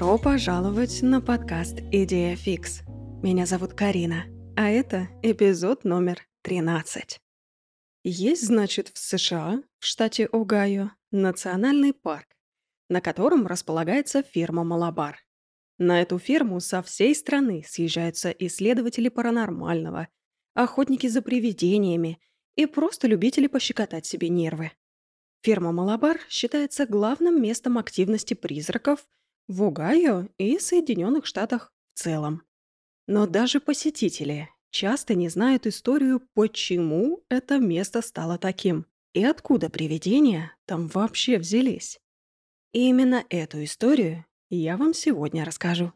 Добро пожаловать на подкаст «Идея фикс». Меня зовут Карина, а это эпизод номер 13. Есть, значит, в США, в штате Огайо, национальный парк, на котором располагается ферма «Малабар». На эту ферму со всей страны съезжаются исследователи паранормального, охотники за привидениями и просто любители пощекотать себе нервы. Ферма «Малабар» считается главным местом активности призраков в Огайо и Соединенных Штатах в целом. Но даже посетители часто не знают историю, почему это место стало таким и откуда привидения там вообще взялись. И именно эту историю я вам сегодня расскажу.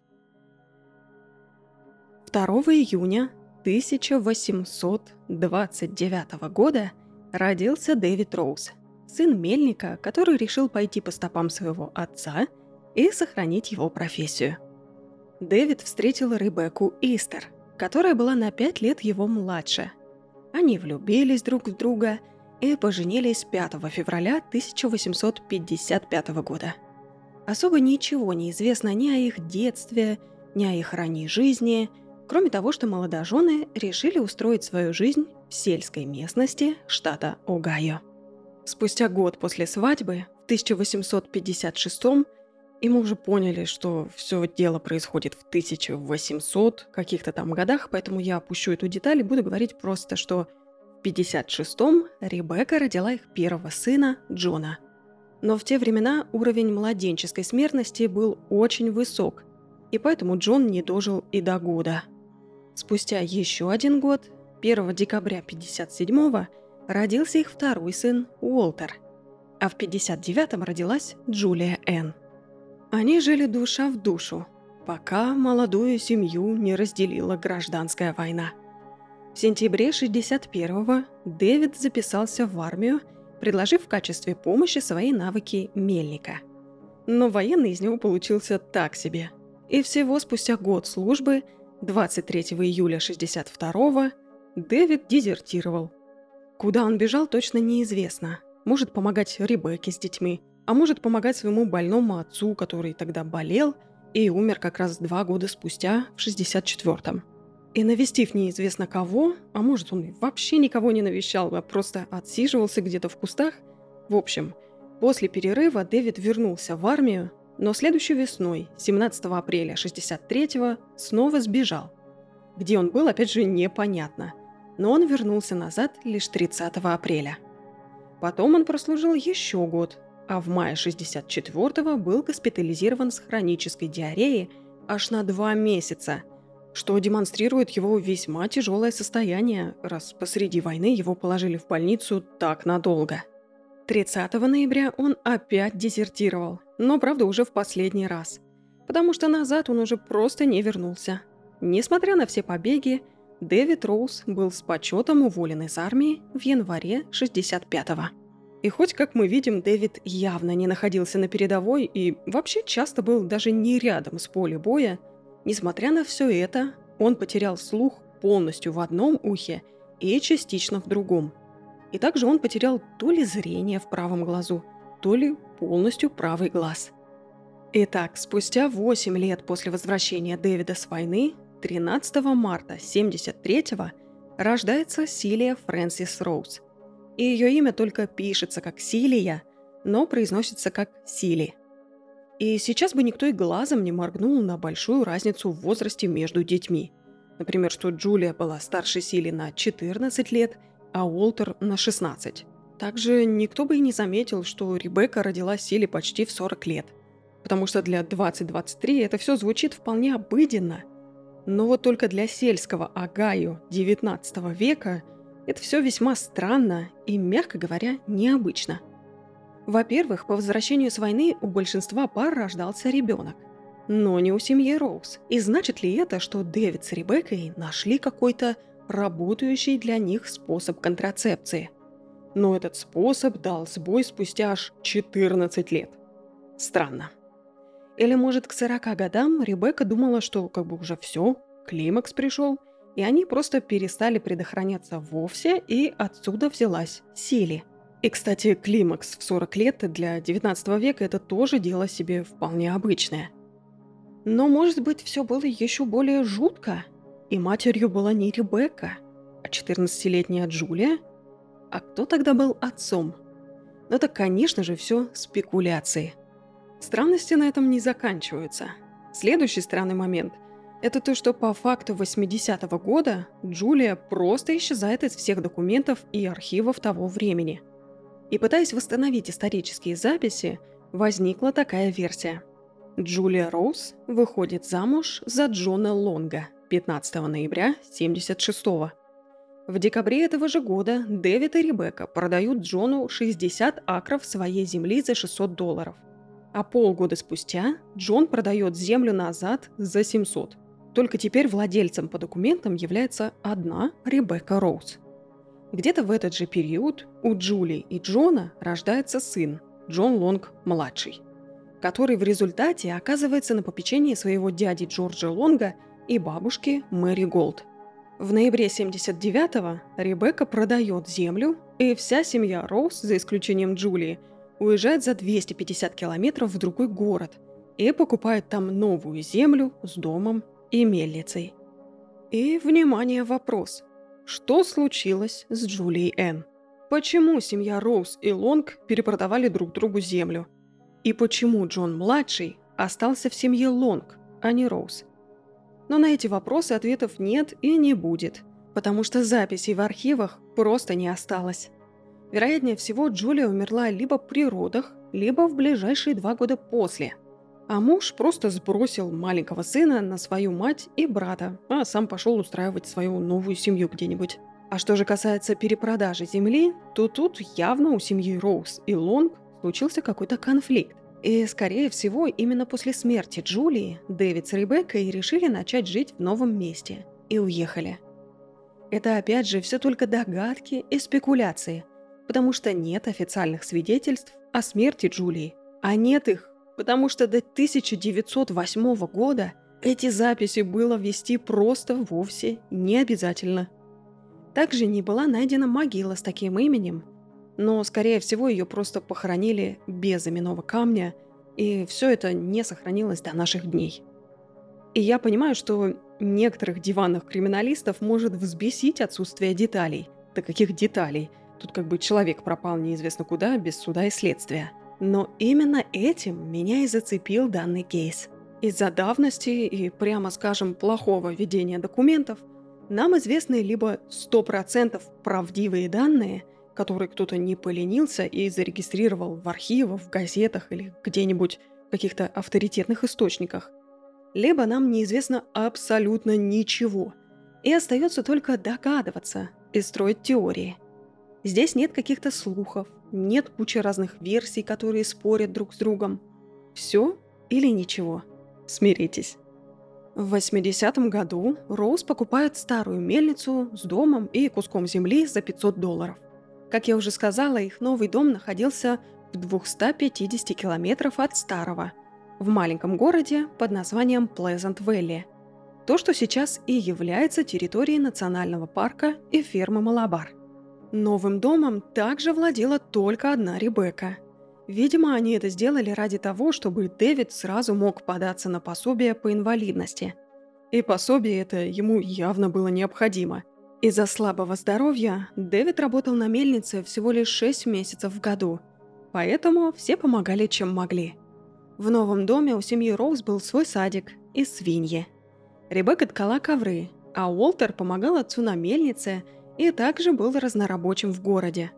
2 июня 1829 года родился Дэвид Роуз – сын мельника, который решил пойти по стопам своего отца и сохранить его профессию. Дэвид встретил Ребекку Истер, которая была на пять лет его младше. Они влюбились друг в друга и поженились 5 февраля 1855 года. Особо ничего не известно ни о их детстве, ни о их ранней жизни, кроме того, что молодожены решили устроить свою жизнь в сельской местности штата Огайо. Спустя год после свадьбы, в 1856 и мы уже поняли, что все дело происходит в 1800 каких-то там годах, поэтому я опущу эту деталь и буду говорить просто, что в 56-м Ребекка родила их первого сына Джона. Но в те времена уровень младенческой смертности был очень высок, и поэтому Джон не дожил и до года. Спустя еще один год, 1 декабря 57-го, родился их второй сын Уолтер, а в 59-м родилась Джулия Энн. Они жили душа в душу, пока молодую семью не разделила гражданская война. В сентябре 61-го Дэвид записался в армию, предложив в качестве помощи свои навыки мельника. Но военный из него получился так себе. И всего спустя год службы, 23 июля 62-го, Дэвид дезертировал – Куда он бежал, точно неизвестно. Может помогать Ребекке с детьми, а может помогать своему больному отцу, который тогда болел и умер как раз два года спустя, в 64-м. И навестив неизвестно кого, а может он вообще никого не навещал, а просто отсиживался где-то в кустах. В общем, после перерыва Дэвид вернулся в армию, но следующей весной, 17 апреля 63-го, снова сбежал. Где он был, опять же, непонятно – но он вернулся назад лишь 30 апреля. Потом он прослужил еще год, а в мае 64-го был госпитализирован с хронической диареей аж на два месяца, что демонстрирует его весьма тяжелое состояние, раз посреди войны его положили в больницу так надолго. 30 ноября он опять дезертировал, но, правда, уже в последний раз, потому что назад он уже просто не вернулся. Несмотря на все побеги, Дэвид Роуз был с почетом уволен из армии в январе 65-го. И хоть, как мы видим, Дэвид явно не находился на передовой и вообще часто был даже не рядом с полем боя, несмотря на все это, он потерял слух полностью в одном ухе и частично в другом. И также он потерял то ли зрение в правом глазу, то ли полностью правый глаз. Итак, спустя 8 лет после возвращения Дэвида с войны 13 марта 73-го рождается Силия Фрэнсис Роуз. И ее имя только пишется как Силия, но произносится как Сили. И сейчас бы никто и глазом не моргнул на большую разницу в возрасте между детьми. Например, что Джулия была старше Сили на 14 лет, а Уолтер на 16. Также никто бы и не заметил, что Ребекка родила Сили почти в 40 лет. Потому что для 2023 это все звучит вполне обыденно – но вот только для сельского Агаю XIX века это все весьма странно и, мягко говоря, необычно. Во-первых, по возвращению с войны у большинства пар рождался ребенок. Но не у семьи Роуз. И значит ли это, что Дэвид с Ребеккой нашли какой-то работающий для них способ контрацепции? Но этот способ дал сбой спустя аж 14 лет. Странно. Или, может, к 40 годам Ребекка думала, что как бы уже все, климакс пришел, и они просто перестали предохраняться вовсе, и отсюда взялась Сили. И, кстати, климакс в 40 лет для 19 века это тоже дело себе вполне обычное. Но, может быть, все было еще более жутко. И матерью была не Ребекка, а 14-летняя Джулия. А кто тогда был отцом? Ну так, конечно же, все спекуляции. Странности на этом не заканчиваются. Следующий странный момент – это то, что по факту 80-го года Джулия просто исчезает из всех документов и архивов того времени. И пытаясь восстановить исторические записи, возникла такая версия. Джулия Роуз выходит замуж за Джона Лонга 15 ноября 76 -го. В декабре этого же года Дэвид и Ребекка продают Джону 60 акров своей земли за 600 долларов. А полгода спустя Джон продает землю назад за 700. Только теперь владельцем по документам является одна Ребекка Роуз. Где-то в этот же период у Джули и Джона рождается сын, Джон Лонг-младший, который в результате оказывается на попечении своего дяди Джорджа Лонга и бабушки Мэри Голд. В ноябре 79-го Ребекка продает землю, и вся семья Роуз, за исключением Джулии, уезжает за 250 километров в другой город и покупает там новую землю с домом и мельницей. И, внимание, вопрос. Что случилось с Джулией Энн? Почему семья Роуз и Лонг перепродавали друг другу землю? И почему Джон-младший остался в семье Лонг, а не Роуз? Но на эти вопросы ответов нет и не будет, потому что записей в архивах просто не осталось. Вероятнее всего, Джулия умерла либо при родах, либо в ближайшие два года после. А муж просто сбросил маленького сына на свою мать и брата, а сам пошел устраивать свою новую семью где-нибудь. А что же касается перепродажи земли, то тут явно у семьи Роуз и Лонг случился какой-то конфликт. И, скорее всего, именно после смерти Джулии Дэвид с Ребеккой решили начать жить в новом месте и уехали. Это опять же все только догадки и спекуляции, потому что нет официальных свидетельств о смерти Джулии. А нет их, потому что до 1908 года эти записи было вести просто вовсе не обязательно. Также не была найдена могила с таким именем, но, скорее всего, ее просто похоронили без именного камня, и все это не сохранилось до наших дней. И я понимаю, что некоторых диванных криминалистов может взбесить отсутствие деталей. Да каких деталей? Тут как бы человек пропал неизвестно куда, без суда и следствия. Но именно этим меня и зацепил данный кейс. Из-за давности и, прямо скажем, плохого ведения документов – нам известны либо 100% правдивые данные, которые кто-то не поленился и зарегистрировал в архивах, в газетах или где-нибудь в каких-то авторитетных источниках, либо нам неизвестно абсолютно ничего, и остается только догадываться и строить теории. Здесь нет каких-то слухов, нет кучи разных версий, которые спорят друг с другом. Все или ничего. Смиритесь. В 80-м году Роуз покупает старую мельницу с домом и куском земли за 500 долларов. Как я уже сказала, их новый дом находился в 250 километров от старого, в маленьком городе под названием Плезант Вэлли. То, что сейчас и является территорией национального парка и фермы Малабар. Новым домом также владела только одна Ребекка – Видимо, они это сделали ради того, чтобы Дэвид сразу мог податься на пособие по инвалидности. И пособие это ему явно было необходимо. Из-за слабого здоровья Дэвид работал на мельнице всего лишь 6 месяцев в году, поэтому все помогали, чем могли. В новом доме у семьи Роуз был свой садик и свиньи. Ребекка ткала ковры, а Уолтер помогал отцу на мельнице и также был разнорабочим в городе.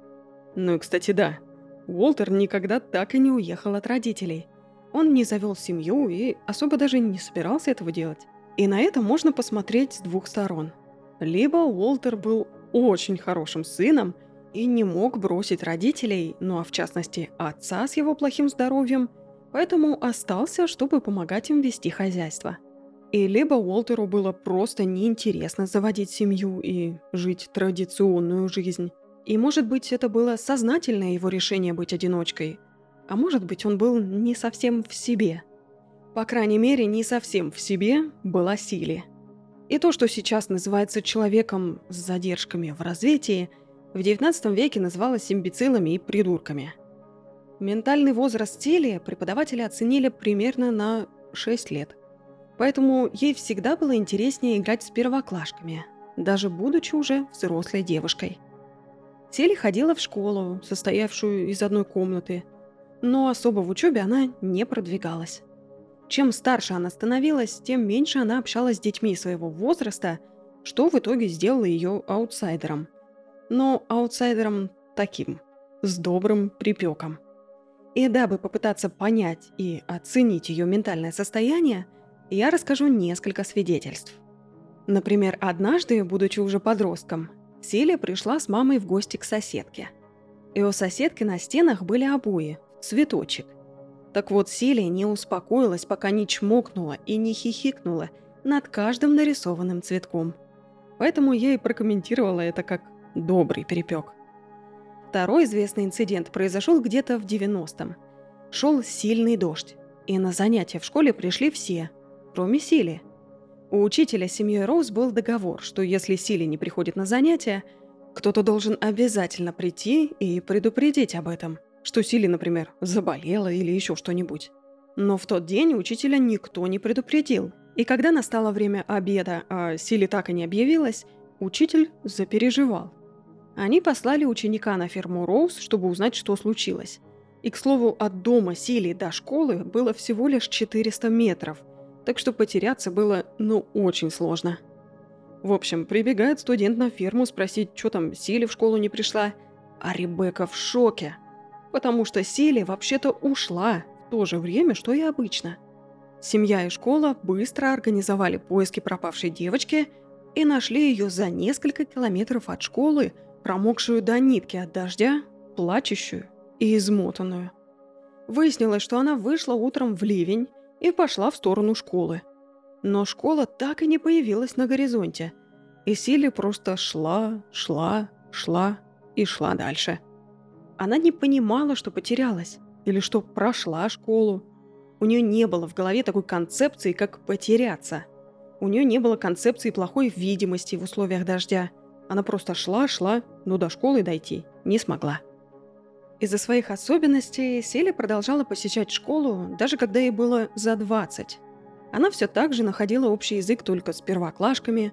Ну и, кстати, да, Уолтер никогда так и не уехал от родителей. Он не завел семью и особо даже не собирался этого делать. И на это можно посмотреть с двух сторон. Либо Уолтер был очень хорошим сыном и не мог бросить родителей, ну а в частности отца с его плохим здоровьем, поэтому остался, чтобы помогать им вести хозяйство. И либо Уолтеру было просто неинтересно заводить семью и жить традиционную жизнь. И может быть, это было сознательное его решение быть одиночкой. А может быть, он был не совсем в себе. По крайней мере, не совсем в себе была Сили. И то, что сейчас называется человеком с задержками в развитии, в XIX веке называлось имбецилами и придурками. Ментальный возраст Сили преподаватели оценили примерно на 6 лет. Поэтому ей всегда было интереснее играть с первоклашками, даже будучи уже взрослой девушкой. Сели ходила в школу, состоявшую из одной комнаты, но особо в учебе она не продвигалась. Чем старше она становилась, тем меньше она общалась с детьми своего возраста, что в итоге сделало ее аутсайдером. Но аутсайдером таким, с добрым припеком. И дабы попытаться понять и оценить ее ментальное состояние, я расскажу несколько свидетельств. Например, однажды, будучи уже подростком, Силия пришла с мамой в гости к соседке. И у соседки на стенах были обои, цветочек. Так вот, Силия не успокоилась, пока не чмокнула и не хихикнула над каждым нарисованным цветком. Поэтому я и прокомментировала это как «добрый перепек». Второй известный инцидент произошел где-то в 90-м. Шел сильный дождь, и на занятия в школе пришли все, кроме Сили. У учителя семьи Роуз был договор, что если Сили не приходит на занятия, кто-то должен обязательно прийти и предупредить об этом, что Сили, например, заболела или еще что-нибудь. Но в тот день учителя никто не предупредил. И когда настало время обеда, а Сили так и не объявилась, учитель запереживал. Они послали ученика на ферму Роуз, чтобы узнать, что случилось. И, к слову, от дома Сили до школы было всего лишь 400 метров, так что потеряться было, ну, очень сложно. В общем, прибегает студент на ферму спросить, что там Сили в школу не пришла, а Ребекка в шоке, потому что Сили вообще-то ушла в то же время, что и обычно. Семья и школа быстро организовали поиски пропавшей девочки и нашли ее за несколько километров от школы – промокшую до нитки от дождя, плачущую и измотанную. Выяснилось, что она вышла утром в ливень и пошла в сторону школы. Но школа так и не появилась на горизонте, и Сили просто шла, шла, шла и шла дальше. Она не понимала, что потерялась, или что прошла школу. У нее не было в голове такой концепции, как потеряться. У нее не было концепции плохой видимости в условиях дождя – она просто шла-шла, но до школы дойти не смогла. Из-за своих особенностей Селия продолжала посещать школу, даже когда ей было за 20. Она все так же находила общий язык только с первоклашками,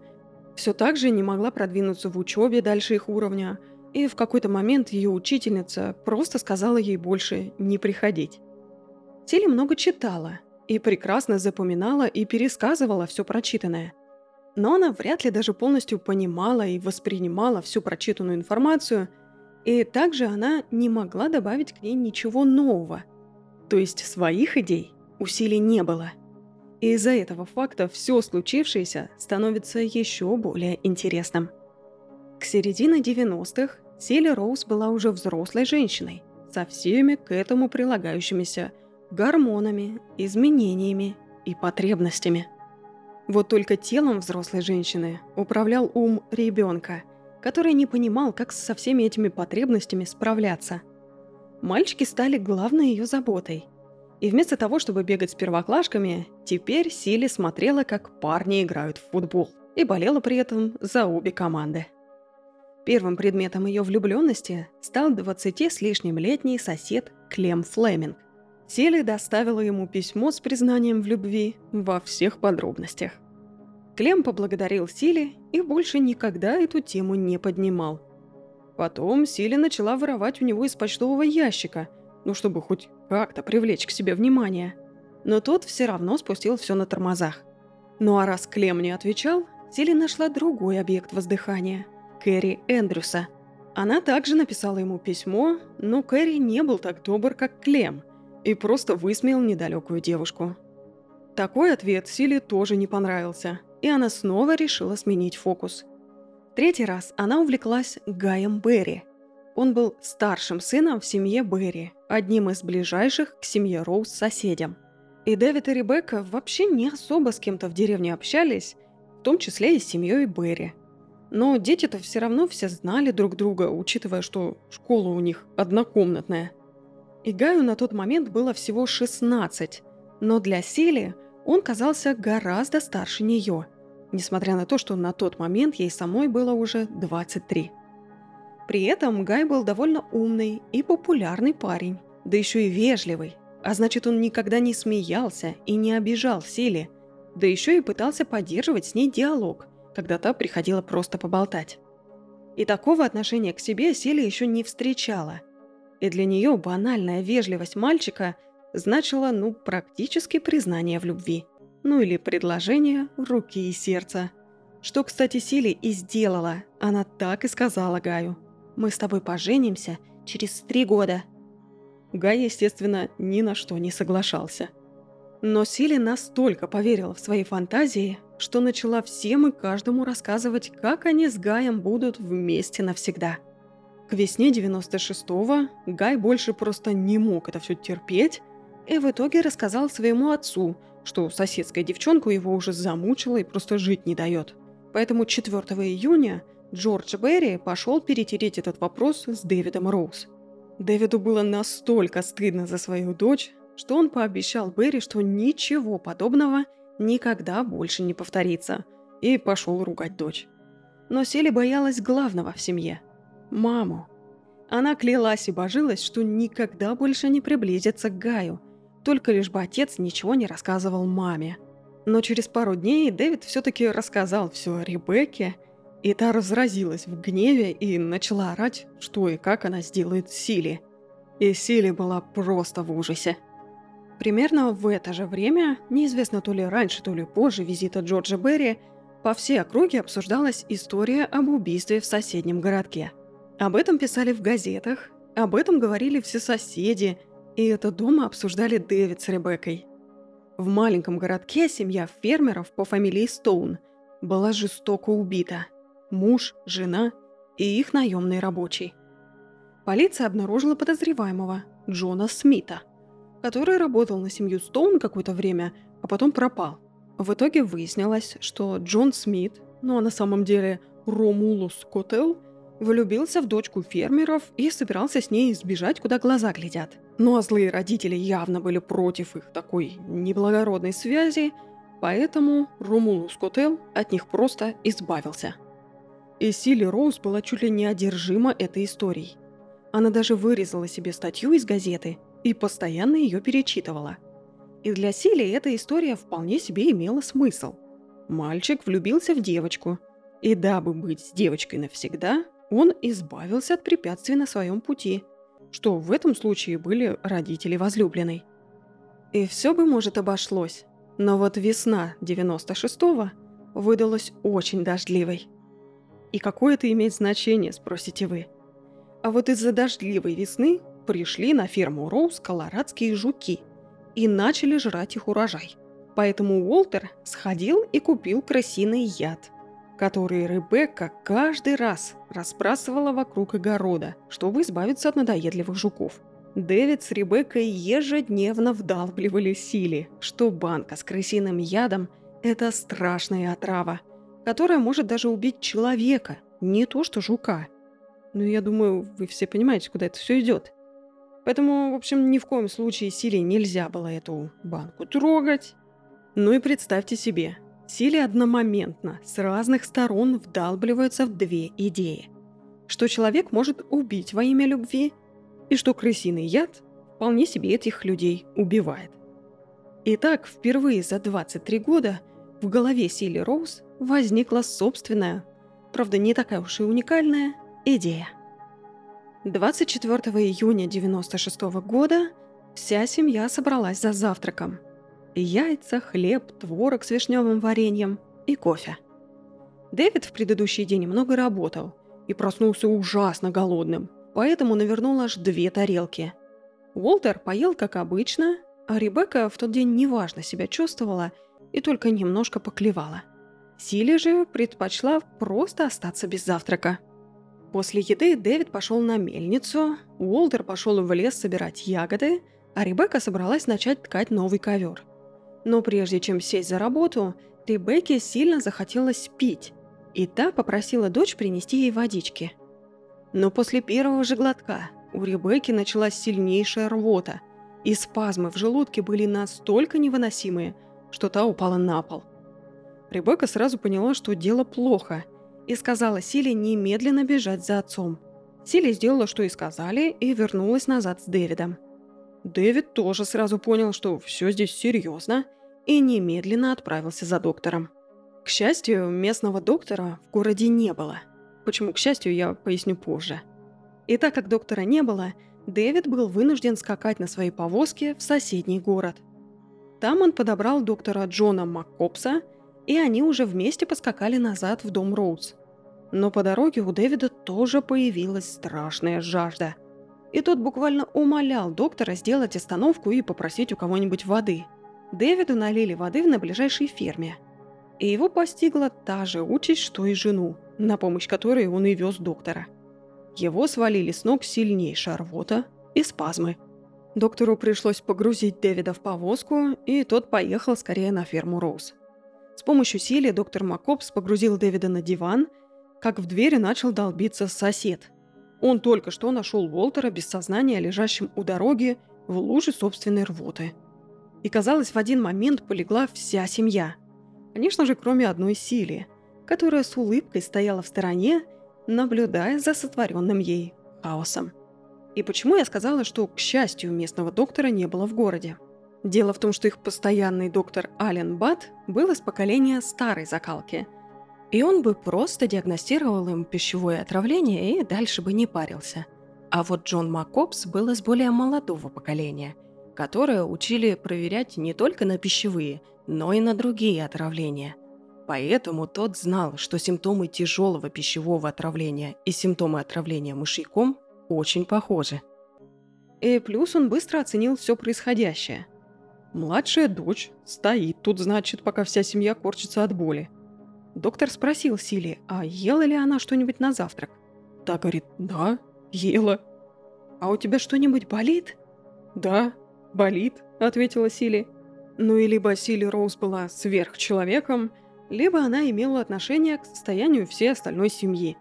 все так же не могла продвинуться в учебе дальше их уровня, и в какой-то момент ее учительница просто сказала ей больше не приходить. Селия много читала и прекрасно запоминала и пересказывала все прочитанное – но она вряд ли даже полностью понимала и воспринимала всю прочитанную информацию, и также она не могла добавить к ней ничего нового. То есть своих идей усилий не было. И из-за этого факта все случившееся становится еще более интересным. К середине 90-х Сели Роуз была уже взрослой женщиной, со всеми к этому прилагающимися гормонами, изменениями и потребностями – вот только телом взрослой женщины управлял ум ребенка, который не понимал, как со всеми этими потребностями справляться. Мальчики стали главной ее заботой. И вместо того, чтобы бегать с первоклашками, теперь Сили смотрела, как парни играют в футбол, и болела при этом за обе команды. Первым предметом ее влюбленности стал 20 с лишним летний сосед Клем Флеминг. Сели доставила ему письмо с признанием в любви во всех подробностях. Клем поблагодарил Сили и больше никогда эту тему не поднимал. Потом Сили начала воровать у него из почтового ящика, ну чтобы хоть как-то привлечь к себе внимание. Но тот все равно спустил все на тормозах. Ну а раз Клем не отвечал, Сили нашла другой объект воздыхания – Кэрри Эндрюса. Она также написала ему письмо, но Кэрри не был так добр, как Клем – и просто высмеял недалекую девушку. Такой ответ Силе тоже не понравился, и она снова решила сменить фокус. Третий раз она увлеклась Гаем Берри. Он был старшим сыном в семье Берри, одним из ближайших к семье Роуз соседям. И Дэвид и Ребекка вообще не особо с кем-то в деревне общались, в том числе и с семьей Берри. Но дети-то все равно все знали друг друга, учитывая, что школа у них однокомнатная – и Гаю на тот момент было всего 16, но для Сели он казался гораздо старше нее, несмотря на то, что на тот момент ей самой было уже 23. При этом Гай был довольно умный и популярный парень, да еще и вежливый, а значит он никогда не смеялся и не обижал Сели, да еще и пытался поддерживать с ней диалог, когда та приходила просто поболтать. И такого отношения к себе Селия еще не встречала. И для нее банальная вежливость мальчика значила, ну, практически признание в любви. Ну или предложение руки и сердца. Что, кстати, Сили и сделала. Она так и сказала Гаю. «Мы с тобой поженимся через три года». Гай, естественно, ни на что не соглашался. Но Сили настолько поверила в свои фантазии, что начала всем и каждому рассказывать, как они с Гаем будут вместе навсегда. К весне 96-го Гай больше просто не мог это все терпеть, и в итоге рассказал своему отцу, что соседская девчонка его уже замучила и просто жить не дает. Поэтому 4 июня Джордж Берри пошел перетереть этот вопрос с Дэвидом Роуз. Дэвиду было настолько стыдно за свою дочь, что он пообещал Берри, что ничего подобного никогда больше не повторится, и пошел ругать дочь. Но Селли боялась главного в семье – маму. Она клялась и божилась, что никогда больше не приблизится к Гаю, только лишь бы отец ничего не рассказывал маме. Но через пару дней Дэвид все-таки рассказал все Ребекке, и та разразилась в гневе и начала орать, что и как она сделает Сили. И Сили была просто в ужасе. Примерно в это же время, неизвестно то ли раньше, то ли позже визита Джорджа Берри, по всей округе обсуждалась история об убийстве в соседнем городке. Об этом писали в газетах, об этом говорили все соседи, и это дома обсуждали Дэвид с Ребеккой. В маленьком городке семья фермеров по фамилии Стоун была жестоко убита. Муж, жена и их наемный рабочий. Полиция обнаружила подозреваемого Джона Смита – который работал на семью Стоун какое-то время, а потом пропал. В итоге выяснилось, что Джон Смит, ну а на самом деле Ромулус Котел, влюбился в дочку фермеров и собирался с ней сбежать, куда глаза глядят. Ну а злые родители явно были против их такой неблагородной связи, поэтому Ромулус Котел от них просто избавился. И Сили Роуз была чуть ли не одержима этой историей. Она даже вырезала себе статью из газеты – и постоянно ее перечитывала. И для Сили эта история вполне себе имела смысл. Мальчик влюбился в девочку, и дабы быть с девочкой навсегда, он избавился от препятствий на своем пути, что в этом случае были родители возлюбленной. И все бы, может, обошлось, но вот весна 96-го выдалась очень дождливой. И какое это имеет значение, спросите вы? А вот из-за дождливой весны пришли на ферму Роуз колорадские жуки и начали жрать их урожай. Поэтому Уолтер сходил и купил крысиный яд, который Ребекка каждый раз разбрасывала вокруг огорода, чтобы избавиться от надоедливых жуков. Дэвид с Ребеккой ежедневно вдалбливали силе, что банка с крысиным ядом – это страшная отрава, которая может даже убить человека, не то что жука. Ну, я думаю, вы все понимаете, куда это все идет. Поэтому, в общем, ни в коем случае Силе нельзя было эту банку трогать. Ну и представьте себе, Силе одномоментно с разных сторон вдалбливаются в две идеи. Что человек может убить во имя любви, и что крысиный яд вполне себе этих людей убивает. Итак, впервые за 23 года в голове Сили Роуз возникла собственная, правда не такая уж и уникальная, идея – 24 июня 96 года вся семья собралась за завтраком. Яйца, хлеб, творог с вишневым вареньем и кофе. Дэвид в предыдущий день много работал и проснулся ужасно голодным, поэтому навернул аж две тарелки. Уолтер поел как обычно, а Ребекка в тот день неважно себя чувствовала и только немножко поклевала. Силе же предпочла просто остаться без завтрака – После еды Дэвид пошел на мельницу, Уолтер пошел в лес собирать ягоды, а Ребекка собралась начать ткать новый ковер. Но прежде чем сесть за работу, Ребекке сильно захотелось пить, и та попросила дочь принести ей водички. Но после первого же глотка у Ребекки началась сильнейшая рвота, и спазмы в желудке были настолько невыносимые, что та упала на пол. Ребекка сразу поняла, что дело плохо – и сказала Силе немедленно бежать за отцом. Сили сделала, что и сказали, и вернулась назад с Дэвидом. Дэвид тоже сразу понял, что все здесь серьезно, и немедленно отправился за доктором. К счастью, местного доктора в городе не было. Почему к счастью, я поясню позже. И так как доктора не было, Дэвид был вынужден скакать на своей повозке в соседний город. Там он подобрал доктора Джона Маккопса, и они уже вместе поскакали назад в дом Роуз. Но по дороге у Дэвида тоже появилась страшная жажда. И тот буквально умолял доктора сделать остановку и попросить у кого-нибудь воды. Дэвиду налили воды в ближайшей ферме. И его постигла та же участь, что и жену, на помощь которой он и вез доктора – его свалили с ног сильнейшая рвота и спазмы. Доктору пришлось погрузить Дэвида в повозку, и тот поехал скорее на ферму Роуз. С помощью силы доктор Маккопс погрузил Дэвида на диван, как в двери начал долбиться сосед. Он только что нашел Уолтера без сознания, лежащим у дороги в луже собственной рвоты. И казалось, в один момент полегла вся семья. Конечно же, кроме одной Сили, которая с улыбкой стояла в стороне наблюдая за сотворенным ей хаосом. И почему я сказала, что, к счастью, местного доктора не было в городе? Дело в том, что их постоянный доктор Ален Бат был из поколения старой закалки. И он бы просто диагностировал им пищевое отравление и дальше бы не парился. А вот Джон Маккопс был из более молодого поколения, которое учили проверять не только на пищевые, но и на другие отравления – Поэтому тот знал, что симптомы тяжелого пищевого отравления и симптомы отравления мышьяком очень похожи. И плюс он быстро оценил все происходящее. Младшая дочь стоит тут, значит, пока вся семья корчится от боли. Доктор спросил Сили, а ела ли она что-нибудь на завтрак? Та говорит, да, ела. А у тебя что-нибудь болит? Да, болит, ответила Сили. Ну и либо Сили Роуз была сверхчеловеком, либо она имела отношение к состоянию всей остальной семьи.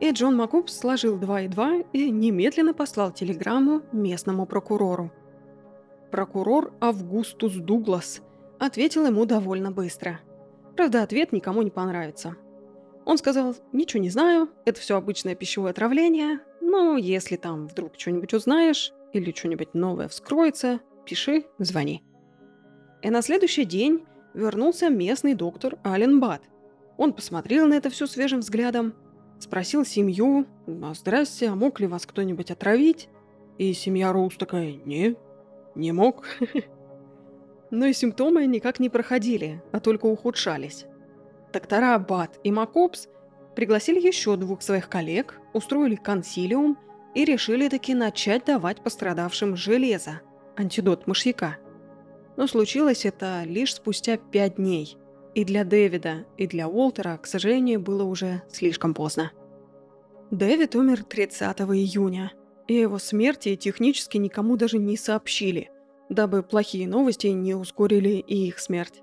И Джон Маккупс сложил два и два и немедленно послал телеграмму местному прокурору. Прокурор Августус Дуглас ответил ему довольно быстро. Правда, ответ никому не понравится. Он сказал, ничего не знаю, это все обычное пищевое отравление, но если там вдруг что-нибудь узнаешь или что-нибудь новое вскроется, пиши, звони. И на следующий день вернулся местный доктор Ален Бат. Он посмотрел на это все свежим взглядом, спросил семью, а здрасте, а мог ли вас кто-нибудь отравить? И семья Роуз такая, не, не мог. Но и симптомы никак не проходили, а только ухудшались. Доктора Бат и Макопс пригласили еще двух своих коллег, устроили консилиум и решили таки начать давать пострадавшим железо, антидот мышьяка – но случилось это лишь спустя пять дней. И для Дэвида, и для Уолтера, к сожалению, было уже слишком поздно. Дэвид умер 30 июня, и его смерти технически никому даже не сообщили, дабы плохие новости не ускорили и их смерть.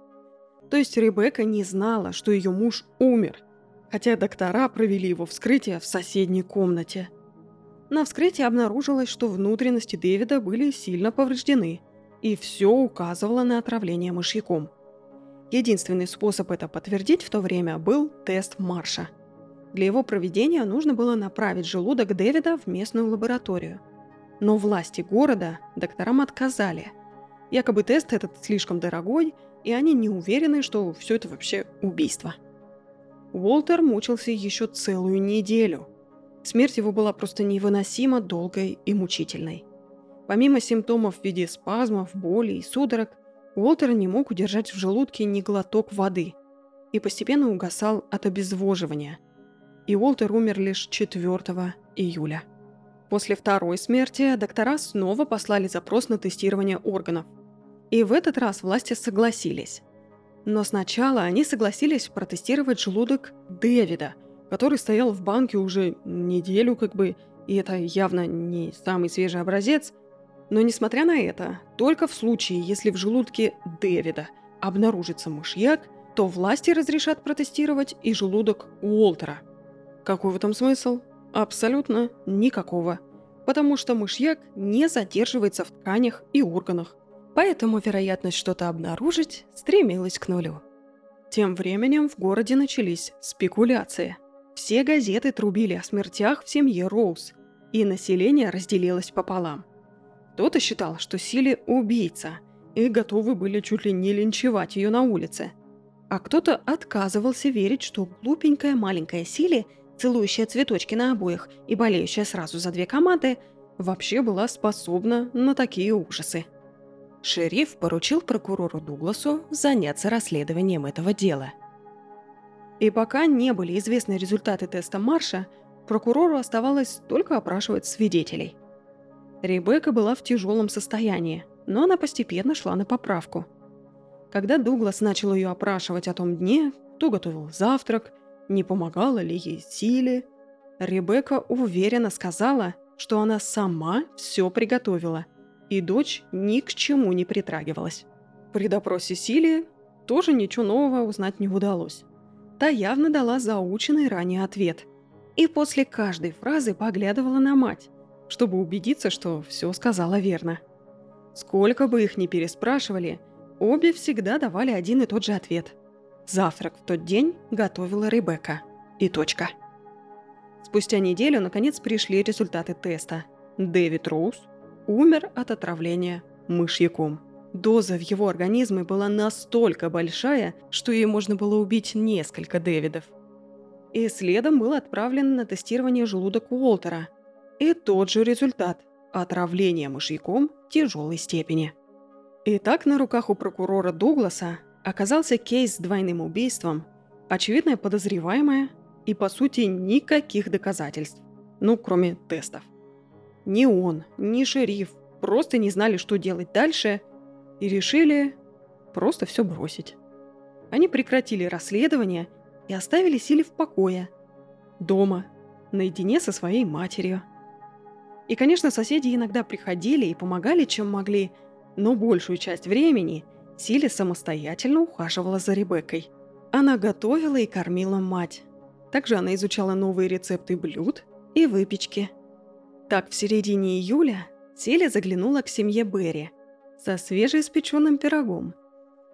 То есть Ребекка не знала, что ее муж умер, хотя доктора провели его вскрытие в соседней комнате. На вскрытии обнаружилось, что внутренности Дэвида были сильно повреждены – и все указывало на отравление мышьяком. Единственный способ это подтвердить в то время был тест Марша. Для его проведения нужно было направить желудок Дэвида в местную лабораторию. Но власти города докторам отказали. Якобы тест этот слишком дорогой, и они не уверены, что все это вообще убийство. Уолтер мучился еще целую неделю. Смерть его была просто невыносимо долгой и мучительной. Помимо симптомов в виде спазмов, боли и судорог, Уолтер не мог удержать в желудке ни глоток воды и постепенно угасал от обезвоживания. И Уолтер умер лишь 4 июля. После второй смерти доктора снова послали запрос на тестирование органов. И в этот раз власти согласились. Но сначала они согласились протестировать желудок Дэвида, который стоял в банке уже неделю как бы, и это явно не самый свежий образец – но несмотря на это, только в случае, если в желудке Дэвида обнаружится мышьяк, то власти разрешат протестировать и желудок Уолтера. Какой в этом смысл? Абсолютно никакого. Потому что мышьяк не задерживается в тканях и органах. Поэтому вероятность что-то обнаружить стремилась к нулю. Тем временем в городе начались спекуляции. Все газеты трубили о смертях в семье Роуз, и население разделилось пополам – кто-то считал, что Сили убийца, и готовы были чуть ли не линчевать ее на улице. А кто-то отказывался верить, что глупенькая маленькая Сили, целующая цветочки на обоях и болеющая сразу за две команды, вообще была способна на такие ужасы. Шериф поручил прокурору Дугласу заняться расследованием этого дела. И пока не были известны результаты теста Марша, прокурору оставалось только опрашивать свидетелей. Ребекка была в тяжелом состоянии, но она постепенно шла на поправку. Когда Дуглас начал ее опрашивать о том дне, кто готовил завтрак, не помогала ли ей Силе, Ребекка уверенно сказала, что она сама все приготовила – и дочь ни к чему не притрагивалась. При допросе Силии тоже ничего нового узнать не удалось. Та явно дала заученный ранее ответ. И после каждой фразы поглядывала на мать, чтобы убедиться, что все сказала верно. Сколько бы их ни переспрашивали, обе всегда давали один и тот же ответ. Завтрак в тот день готовила Ребекка. И точка. Спустя неделю, наконец, пришли результаты теста. Дэвид Роуз умер от отравления мышьяком. Доза в его организме была настолько большая, что ей можно было убить несколько Дэвидов. И следом был отправлен на тестирование желудок Уолтера. И тот же результат – отравление мышьяком тяжелой степени. Итак, на руках у прокурора Дугласа оказался кейс с двойным убийством, очевидная подозреваемая и, по сути, никаких доказательств. Ну, кроме тестов. Ни он, ни шериф просто не знали, что делать дальше, и решили просто все бросить. Они прекратили расследование и оставили Сили в покое. Дома, наедине со своей матерью. И, конечно, соседи иногда приходили и помогали, чем могли, но большую часть времени Сили самостоятельно ухаживала за Ребеккой. Она готовила и кормила мать. Также она изучала новые рецепты блюд и выпечки – так, в середине июля Селя заглянула к семье Берри со свежеиспеченным пирогом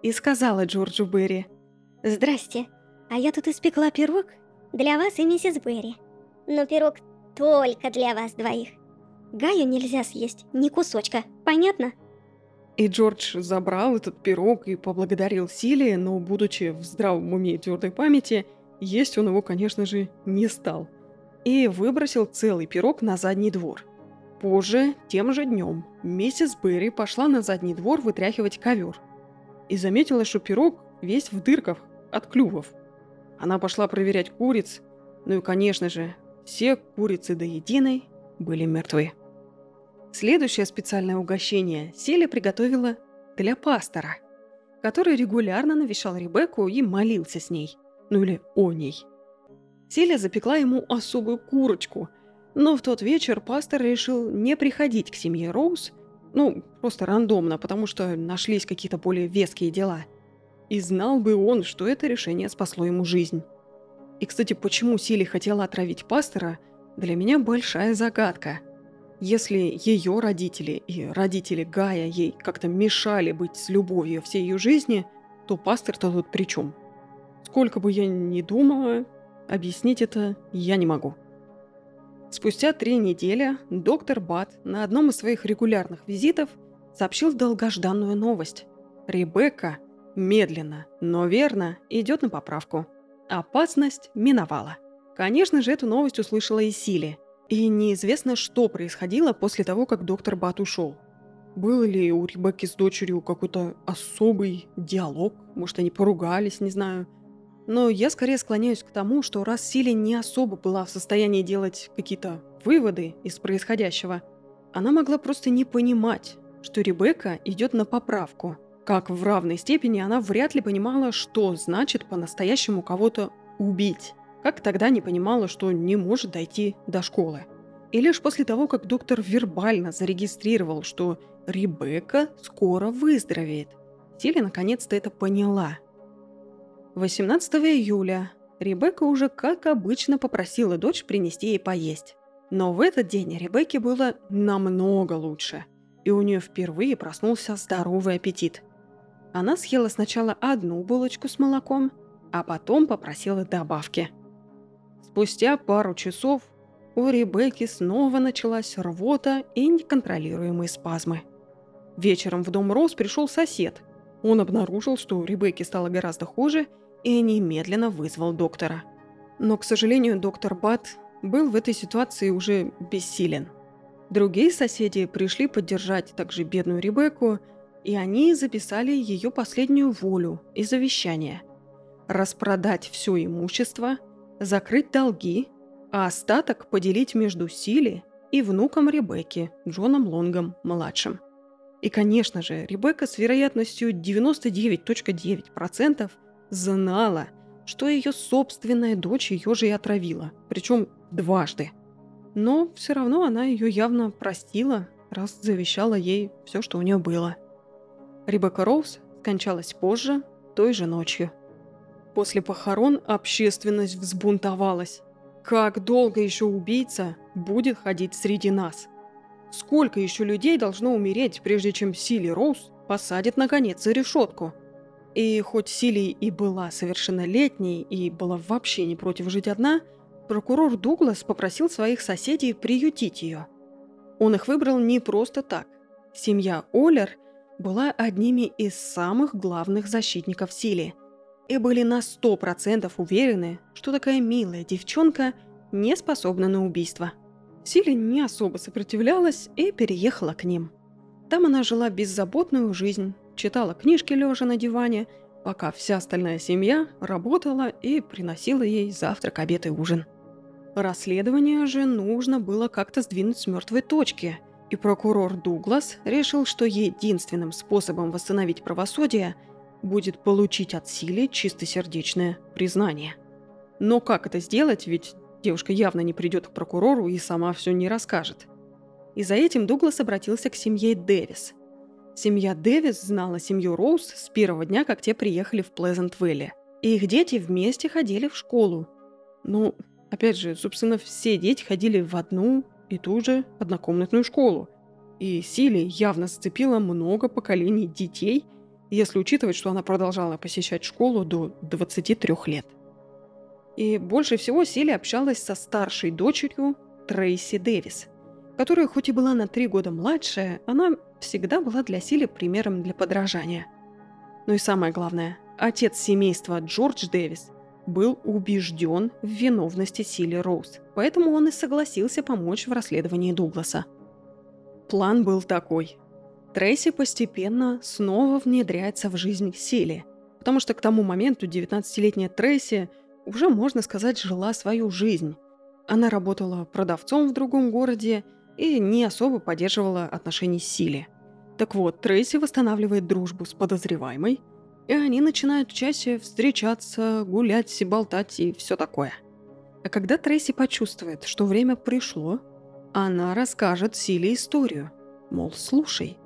и сказала Джорджу Берри. «Здрасте, а я тут испекла пирог для вас и миссис Берри. Но пирог только для вас двоих. Гаю нельзя съесть ни кусочка, понятно?» И Джордж забрал этот пирог и поблагодарил Силе, но, будучи в здравом уме и твердой памяти, есть он его, конечно же, не стал – и выбросил целый пирог на задний двор. Позже, тем же днем, миссис Берри пошла на задний двор вытряхивать ковер и заметила, что пирог весь в дырках от клювов. Она пошла проверять куриц, ну и, конечно же, все курицы до единой были мертвы. Следующее специальное угощение Селя приготовила для пастора, который регулярно навещал Ребекку и молился с ней, ну или о ней – Селя запекла ему особую курочку, но в тот вечер пастор решил не приходить к семье Роуз, ну, просто рандомно, потому что нашлись какие-то более веские дела. И знал бы он, что это решение спасло ему жизнь. И, кстати, почему Сили хотела отравить пастора, для меня большая загадка. Если ее родители и родители Гая ей как-то мешали быть с любовью всей ее жизни, то пастор-то тут при чем? Сколько бы я ни думала, Объяснить это я не могу. Спустя три недели доктор Бат на одном из своих регулярных визитов сообщил долгожданную новость. Ребекка медленно, но верно идет на поправку. Опасность миновала. Конечно же, эту новость услышала и Сили. И неизвестно, что происходило после того, как доктор Бат ушел. Был ли у Ребекки с дочерью какой-то особый диалог? Может, они поругались, не знаю. Но я скорее склоняюсь к тому, что раз Сили не особо была в состоянии делать какие-то выводы из происходящего, она могла просто не понимать, что Ребекка идет на поправку. Как в равной степени она вряд ли понимала, что значит по-настоящему кого-то убить. Как тогда не понимала, что не может дойти до школы. И лишь после того, как доктор вербально зарегистрировал, что Ребекка скоро выздоровеет, Сили наконец-то это поняла – 18 июля Ребекка уже, как обычно, попросила дочь принести ей поесть. Но в этот день Ребекке было намного лучше, и у нее впервые проснулся здоровый аппетит. Она съела сначала одну булочку с молоком, а потом попросила добавки. Спустя пару часов у Ребекки снова началась рвота и неконтролируемые спазмы. Вечером в дом Роуз пришел сосед. Он обнаружил, что у Ребекки стало гораздо хуже, и немедленно вызвал доктора. Но, к сожалению, доктор Бат был в этой ситуации уже бессилен. Другие соседи пришли поддержать также бедную Ребекку, и они записали ее последнюю волю и завещание. Распродать все имущество, закрыть долги, а остаток поделить между Сили и внуком Ребекки, Джоном Лонгом-младшим. И, конечно же, Ребекка с вероятностью 99.9% знала, что ее собственная дочь ее же и отравила, причем дважды. Но все равно она ее явно простила, раз завещала ей все, что у нее было. Ребекка Роуз скончалась позже, той же ночью. После похорон общественность взбунтовалась. Как долго еще убийца будет ходить среди нас? Сколько еще людей должно умереть, прежде чем Сили Роуз посадят наконец за решетку? И хоть Сили и была совершеннолетней и была вообще не против жить одна, прокурор Дуглас попросил своих соседей приютить ее. Он их выбрал не просто так. Семья Оллер была одними из самых главных защитников Сили и были на сто процентов уверены, что такая милая девчонка не способна на убийство. Сили не особо сопротивлялась и переехала к ним. Там она жила беззаботную жизнь, читала книжки лежа на диване, пока вся остальная семья работала и приносила ей завтрак, обед и ужин. Расследование же нужно было как-то сдвинуть с мертвой точки, и прокурор Дуглас решил, что единственным способом восстановить правосудие будет получить от Сили чистосердечное признание. Но как это сделать, ведь девушка явно не придет к прокурору и сама все не расскажет. И за этим Дуглас обратился к семье Дэвис – Семья Дэвис знала семью Роуз с первого дня, как те приехали в Плезент-Вэлли. И их дети вместе ходили в школу. Ну, опять же, собственно, все дети ходили в одну и ту же однокомнатную школу. И Сили явно сцепила много поколений детей, если учитывать, что она продолжала посещать школу до 23 лет. И больше всего Сили общалась со старшей дочерью Трейси Дэвис, которая хоть и была на три года младшая, она всегда была для Сили примером для подражания. Ну и самое главное, отец семейства Джордж Дэвис был убежден в виновности Сили Роуз, поэтому он и согласился помочь в расследовании Дугласа. План был такой. Трейси постепенно снова внедряется в жизнь Сили, потому что к тому моменту 19-летняя Трейси уже, можно сказать, жила свою жизнь. Она работала продавцом в другом городе и не особо поддерживала отношения с Сили. Так вот, Трейси восстанавливает дружбу с подозреваемой, и они начинают чаще встречаться, гулять, болтать и все такое. А когда Трейси почувствует, что время пришло, она расскажет Силе историю. Мол, слушай,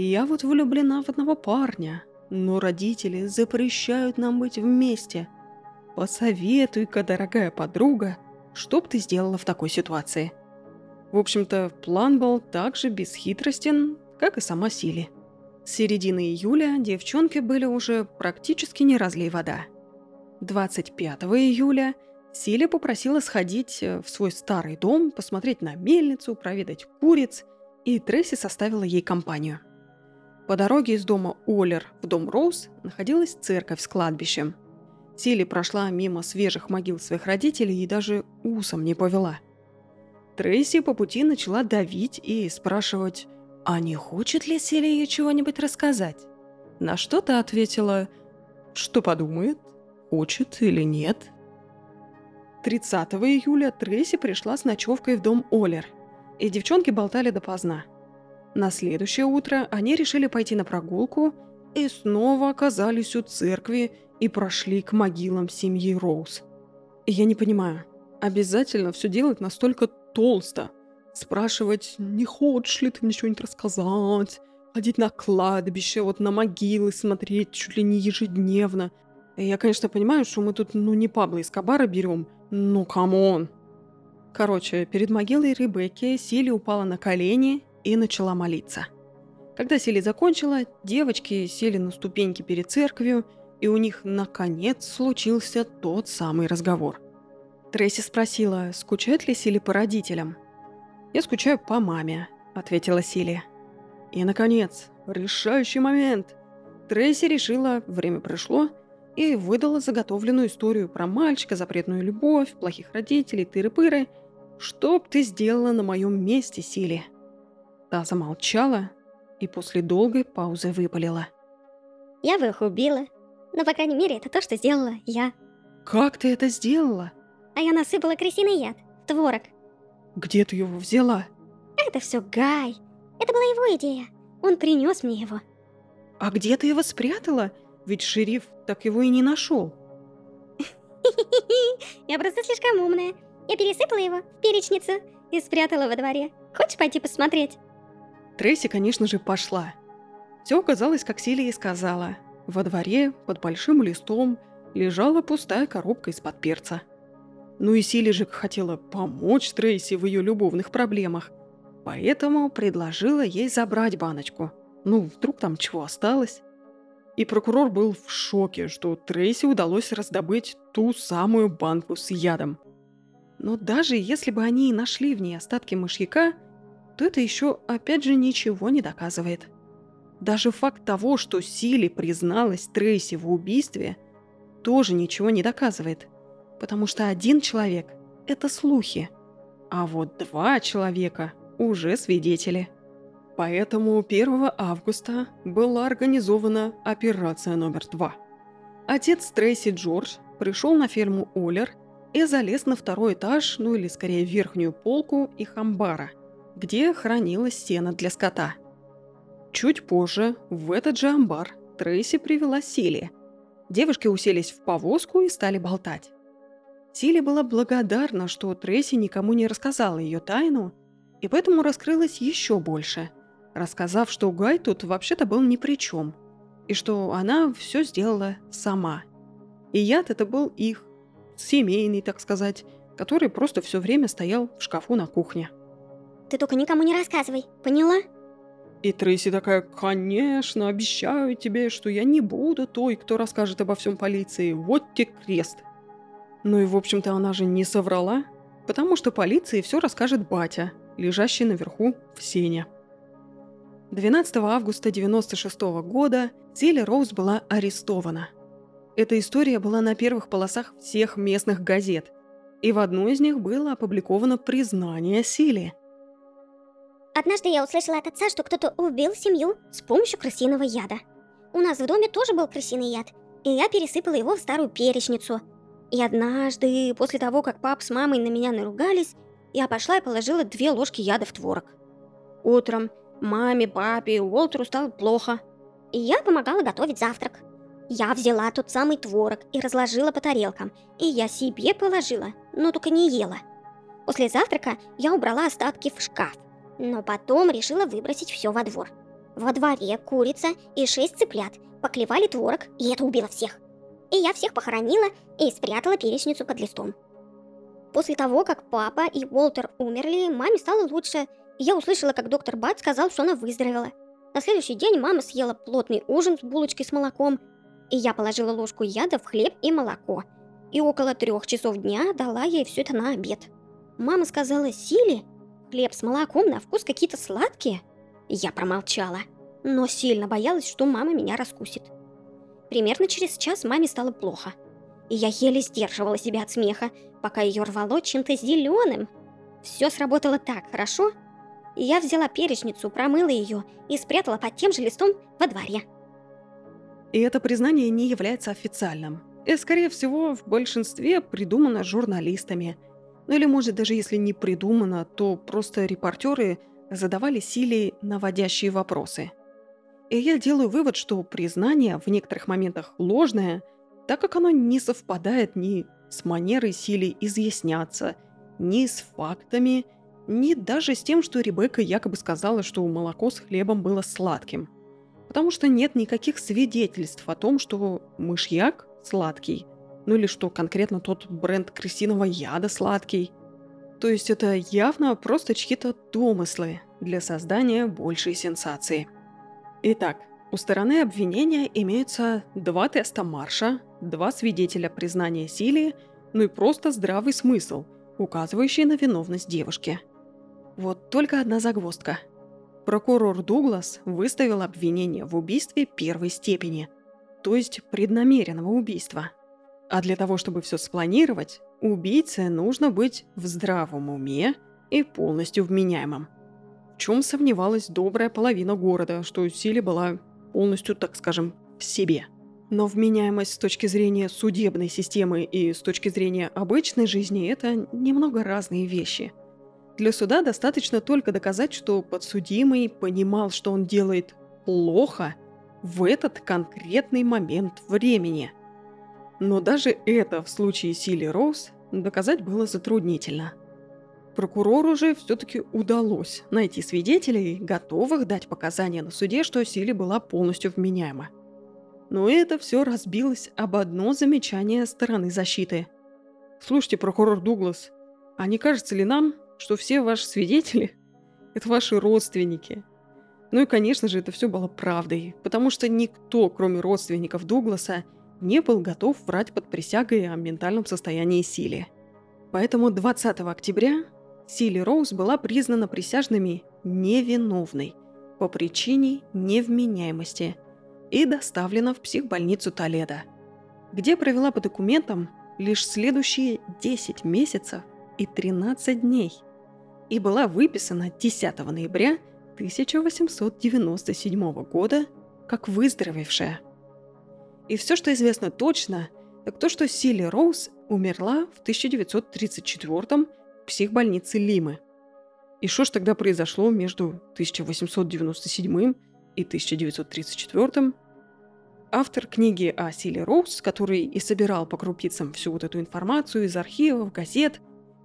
я вот влюблена в одного парня, но родители запрещают нам быть вместе. Посоветуй-ка, дорогая подруга, что б ты сделала в такой ситуации? В общем-то, план был также бесхитростен, как и сама Сили. С середины июля девчонки были уже практически не разлей вода. 25 июля Сили попросила сходить э, в свой старый дом, посмотреть на мельницу, проведать куриц, и Тресси составила ей компанию. По дороге из дома Оллер в дом Роуз находилась церковь с кладбищем. Сили прошла мимо свежих могил своих родителей и даже усом не повела. Трейси по пути начала давить и спрашивать, а не хочет ли Селия чего-нибудь рассказать? На что то ответила, что подумает, хочет или нет. 30 июля Трейси пришла с ночевкой в дом Олер, и девчонки болтали допоздна. На следующее утро они решили пойти на прогулку и снова оказались у церкви и прошли к могилам семьи Роуз. я не понимаю, обязательно все делать настолько толсто – спрашивать, не хочешь ли ты мне что-нибудь рассказать, ходить на кладбище, вот на могилы смотреть чуть ли не ежедневно. Я, конечно, понимаю, что мы тут, ну, не Пабло Эскобара берем, но come on. Короче, перед могилой Ребекки Сили упала на колени и начала молиться. Когда Сили закончила, девочки сели на ступеньки перед церковью, и у них наконец случился тот самый разговор. Трейси спросила, скучает ли Сили по родителям – «Я скучаю по маме», — ответила Силия. И, наконец, решающий момент. Трейси решила, время пришло, и выдала заготовленную историю про мальчика, запретную любовь, плохих родителей, тыры-пыры. «Что б ты сделала на моем месте, Сили?» Та замолчала и после долгой паузы выпалила. «Я бы их убила. Но, по крайней мере, это то, что сделала я». «Как ты это сделала?» «А я насыпала крысиный яд, творог». «Где ты его взяла?» «Это все Гай. Это была его идея. Он принес мне его». «А где ты его спрятала?» Ведь шериф так его и не нашел. Я просто слишком умная. Я пересыпала его в перечницу и спрятала во дворе. Хочешь пойти посмотреть? Трейси, конечно же, пошла. Все оказалось, как Силия и сказала. Во дворе, под большим листом, лежала пустая коробка из-под перца. Ну и Сили же хотела помочь Трейси в ее любовных проблемах, поэтому предложила ей забрать баночку. Ну, вдруг там чего осталось. И прокурор был в шоке, что Трейси удалось раздобыть ту самую банку с ядом. Но даже если бы они и нашли в ней остатки мышьяка, то это еще опять же ничего не доказывает. Даже факт того, что Сили призналась Трейси в убийстве, тоже ничего не доказывает. Потому что один человек – это слухи, а вот два человека – уже свидетели – Поэтому 1 августа была организована операция номер два. Отец Трейси Джордж пришел на ферму Олер и залез на второй этаж, ну или скорее верхнюю полку их амбара, где хранилось сено для скота. Чуть позже в этот же амбар Трейси привела Сили. Девушки уселись в повозку и стали болтать. Сили была благодарна, что Трейси никому не рассказала ее тайну, и поэтому раскрылась еще больше – рассказав, что Гай тут вообще-то был ни при чем, и что она все сделала сама. И яд это был их, семейный, так сказать, который просто все время стоял в шкафу на кухне. Ты только никому не рассказывай, поняла? И Трейси такая, конечно, обещаю тебе, что я не буду той, кто расскажет обо всем полиции. Вот те крест. Ну и, в общем-то, она же не соврала, потому что полиции все расскажет батя, лежащий наверху в сене. 12 августа 1996 года Зелли Роуз была арестована. Эта история была на первых полосах всех местных газет, и в одной из них было опубликовано признание Сили. Однажды я услышала от отца, что кто-то убил семью с помощью крысиного яда. У нас в доме тоже был крысиный яд, и я пересыпала его в старую перечницу. И однажды, после того, как пап с мамой на меня наругались, я пошла и положила две ложки яда в творог. Утром Маме, папе и Уолтеру стало плохо. И я помогала готовить завтрак. Я взяла тот самый творог и разложила по тарелкам. И я себе положила, но только не ела. После завтрака я убрала остатки в шкаф. Но потом решила выбросить все во двор. Во дворе курица и шесть цыплят поклевали творог, и это убило всех. И я всех похоронила и спрятала перечницу под листом. После того, как папа и Уолтер умерли, маме стало лучше, я услышала, как доктор Бат сказал, что она выздоровела. На следующий день мама съела плотный ужин с булочкой с молоком, и я положила ложку яда в хлеб и молоко. И около трех часов дня дала ей все это на обед. Мама сказала, Сили, хлеб с молоком на вкус какие-то сладкие. Я промолчала, но сильно боялась, что мама меня раскусит. Примерно через час маме стало плохо. И я еле сдерживала себя от смеха, пока ее рвало чем-то зеленым. Все сработало так хорошо, и я взяла перечницу, промыла ее и спрятала под тем же листом во дворе. И это признание не является официальным. И, скорее всего, в большинстве придумано журналистами. Ну или, может, даже если не придумано, то просто репортеры задавали Силе наводящие вопросы. И я делаю вывод, что признание в некоторых моментах ложное, так как оно не совпадает ни с манерой Сили изъясняться, ни с фактами – ни даже с тем, что Ребекка якобы сказала, что молоко с хлебом было сладким. Потому что нет никаких свидетельств о том, что мышьяк сладкий, ну или что конкретно тот бренд крысиного яда сладкий. То есть это явно просто чьи-то домыслы для создания большей сенсации. Итак, у стороны обвинения имеются два теста Марша, два свидетеля признания силы, ну и просто здравый смысл, указывающий на виновность девушки – вот только одна загвоздка. прокурор Дуглас выставил обвинение в убийстве первой степени, то есть преднамеренного убийства. А для того, чтобы все спланировать, убийце нужно быть в здравом уме и полностью вменяемым. В чем сомневалась добрая половина города, что Сили была полностью, так скажем, в себе. Но вменяемость с точки зрения судебной системы и с точки зрения обычной жизни – это немного разные вещи. Для суда достаточно только доказать, что подсудимый понимал, что он делает плохо в этот конкретный момент времени. Но даже это в случае Сили Роуз доказать было затруднительно. Прокурору же все-таки удалось найти свидетелей, готовых дать показания на суде, что Сили была полностью вменяема. Но это все разбилось об одно замечание стороны защиты. «Слушайте, прокурор Дуглас, а не кажется ли нам, что все ваши свидетели – это ваши родственники?» Ну и, конечно же, это все было правдой, потому что никто, кроме родственников Дугласа, не был готов врать под присягой о ментальном состоянии Сили. Поэтому 20 октября Сили Роуз была признана присяжными невиновной по причине невменяемости – и доставлена в психбольницу Толедо, где провела по документам лишь следующие 10 месяцев и 13 дней и была выписана 10 ноября 1897 года как выздоровевшая. И все, что известно точно, так то, что Сили Роуз умерла в 1934 в психбольнице Лимы. И что ж тогда произошло между 1897 и 1934 Автор книги о Силе Роуз, который и собирал по крупицам всю вот эту информацию из архивов, газет,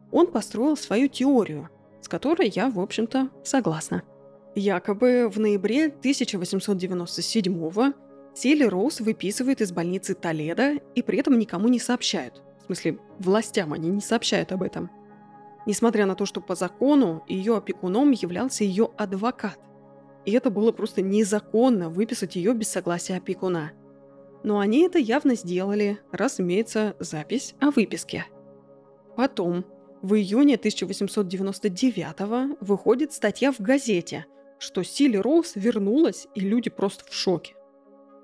он построил свою теорию, с которой я, в общем-то, согласна. Якобы в ноябре 1897-го Силе Роуз выписывают из больницы Толедо и при этом никому не сообщают. В смысле, властям они не сообщают об этом. Несмотря на то, что по закону ее опекуном являлся ее адвокат – и это было просто незаконно выписать ее без согласия опекуна. Но они это явно сделали, раз имеется запись о выписке. Потом, в июне 1899 выходит статья в газете, что Сили Роуз вернулась, и люди просто в шоке.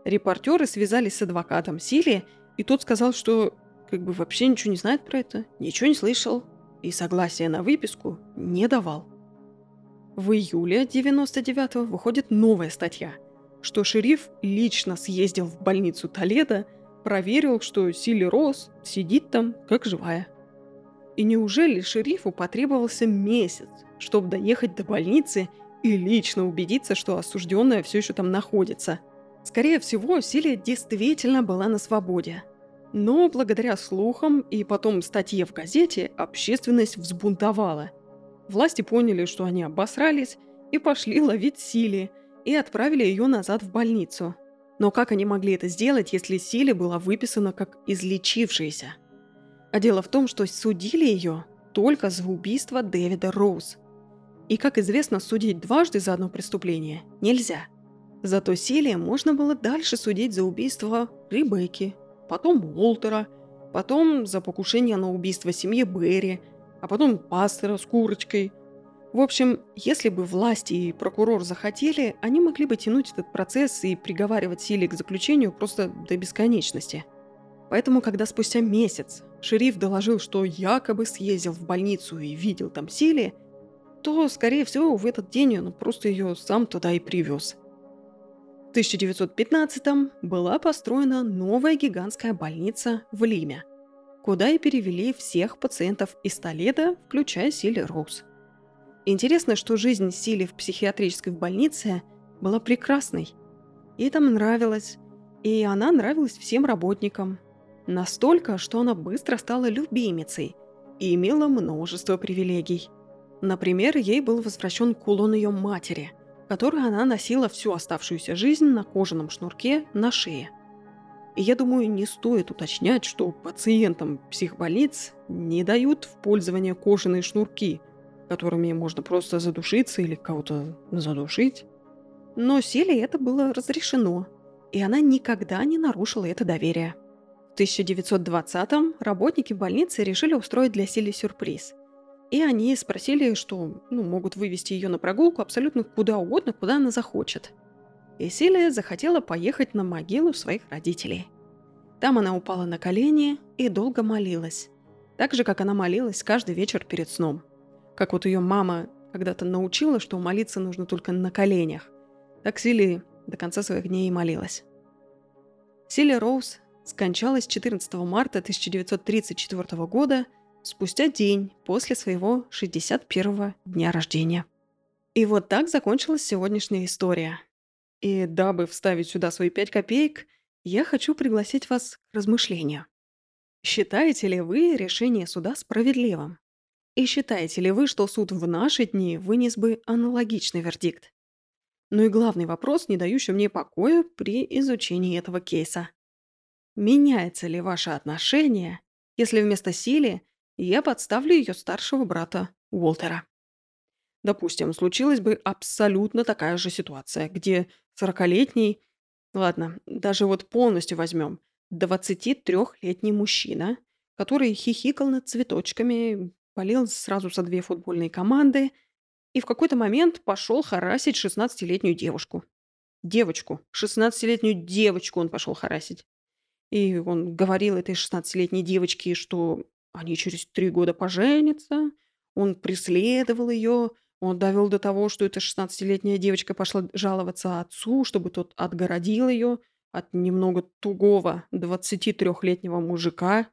Репортеры связались с адвокатом Сили, и тот сказал, что как бы вообще ничего не знает про это, ничего не слышал, и согласия на выписку не давал. В июле 99-го выходит новая статья, что шериф лично съездил в больницу Толедо, проверил, что Силли Росс сидит там как живая. И неужели шерифу потребовался месяц, чтобы доехать до больницы и лично убедиться, что осужденная все еще там находится? Скорее всего, Силия действительно была на свободе. Но благодаря слухам и потом статье в газете общественность взбунтовала – Власти поняли, что они обосрались, и пошли ловить Сили, и отправили ее назад в больницу. Но как они могли это сделать, если Сили была выписана как излечившаяся? А дело в том, что судили ее только за убийство Дэвида Роуз. И, как известно, судить дважды за одно преступление нельзя. Зато Силия можно было дальше судить за убийство Ребекки, потом Уолтера, потом за покушение на убийство семьи Берри – а потом пастора с курочкой. В общем, если бы власти и прокурор захотели, они могли бы тянуть этот процесс и приговаривать Сили к заключению просто до бесконечности. Поэтому, когда спустя месяц шериф доложил, что якобы съездил в больницу и видел там Сили, то, скорее всего, в этот день он просто ее сам туда и привез. В 1915-м была построена новая гигантская больница в Лиме куда и перевели всех пациентов из Толеда, включая Сили Роуз. Интересно, что жизнь Сили в психиатрической больнице была прекрасной. Ей там нравилось, и она нравилась всем работникам. Настолько, что она быстро стала любимицей и имела множество привилегий. Например, ей был возвращен кулон ее матери, который она носила всю оставшуюся жизнь на кожаном шнурке на шее – и я думаю, не стоит уточнять, что пациентам психбольниц не дают в пользование кожаные шнурки, которыми можно просто задушиться или кого-то задушить. Но Селе это было разрешено, и она никогда не нарушила это доверие. В 1920-м работники больницы решили устроить для Сели сюрприз. И они спросили, что ну, могут вывести ее на прогулку абсолютно куда угодно, куда она захочет. И Силия захотела поехать на могилу своих родителей. Там она упала на колени и долго молилась. Так же, как она молилась каждый вечер перед сном. Как вот ее мама когда-то научила, что молиться нужно только на коленях. Так Силия до конца своих дней и молилась. Силия Роуз скончалась 14 марта 1934 года – спустя день после своего 61-го дня рождения. И вот так закончилась сегодняшняя история. И дабы вставить сюда свои пять копеек, я хочу пригласить вас к размышлению. Считаете ли вы решение суда справедливым? И считаете ли вы, что суд в наши дни вынес бы аналогичный вердикт? Ну и главный вопрос, не дающий мне покоя при изучении этого кейса. Меняется ли ваше отношение, если вместо Сили я подставлю ее старшего брата Уолтера. Допустим, случилась бы абсолютно такая же ситуация, где 40-летний, ладно, даже вот полностью возьмем, 23-летний мужчина, который хихикал над цветочками, болел сразу за две футбольные команды и в какой-то момент пошел харасить 16-летнюю девушку. Девочку. 16-летнюю девочку он пошел харасить. И он говорил этой 16-летней девочке, что они через три года поженятся. Он преследовал ее. Он довел до того, что эта 16-летняя девочка пошла жаловаться отцу, чтобы тот отгородил ее от немного тугого 23-летнего мужика.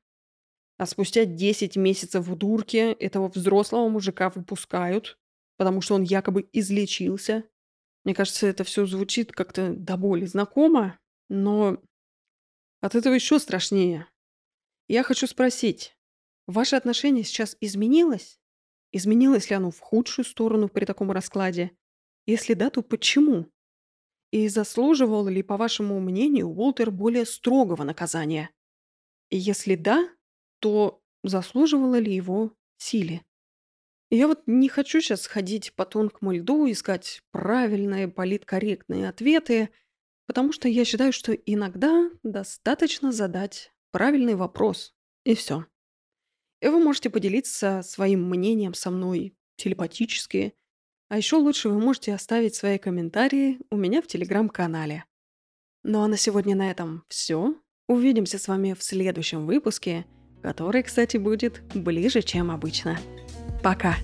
А спустя 10 месяцев в дурке этого взрослого мужика выпускают, потому что он якобы излечился. Мне кажется, это все звучит как-то до боли знакомо, но от этого еще страшнее. Я хочу спросить, Ваше отношение сейчас изменилось? Изменилось ли оно в худшую сторону при таком раскладе? Если да, то почему? И заслуживал ли, по вашему мнению, Уолтер более строгого наказания? И если да, то заслуживало ли его силе? Я вот не хочу сейчас ходить по тонкому льду, искать правильные, политкорректные ответы, потому что я считаю, что иногда достаточно задать правильный вопрос, и все. Вы можете поделиться своим мнением со мной телепатически. А еще лучше вы можете оставить свои комментарии у меня в телеграм-канале. Ну а на сегодня на этом все. Увидимся с вами в следующем выпуске, который, кстати, будет ближе, чем обычно. Пока!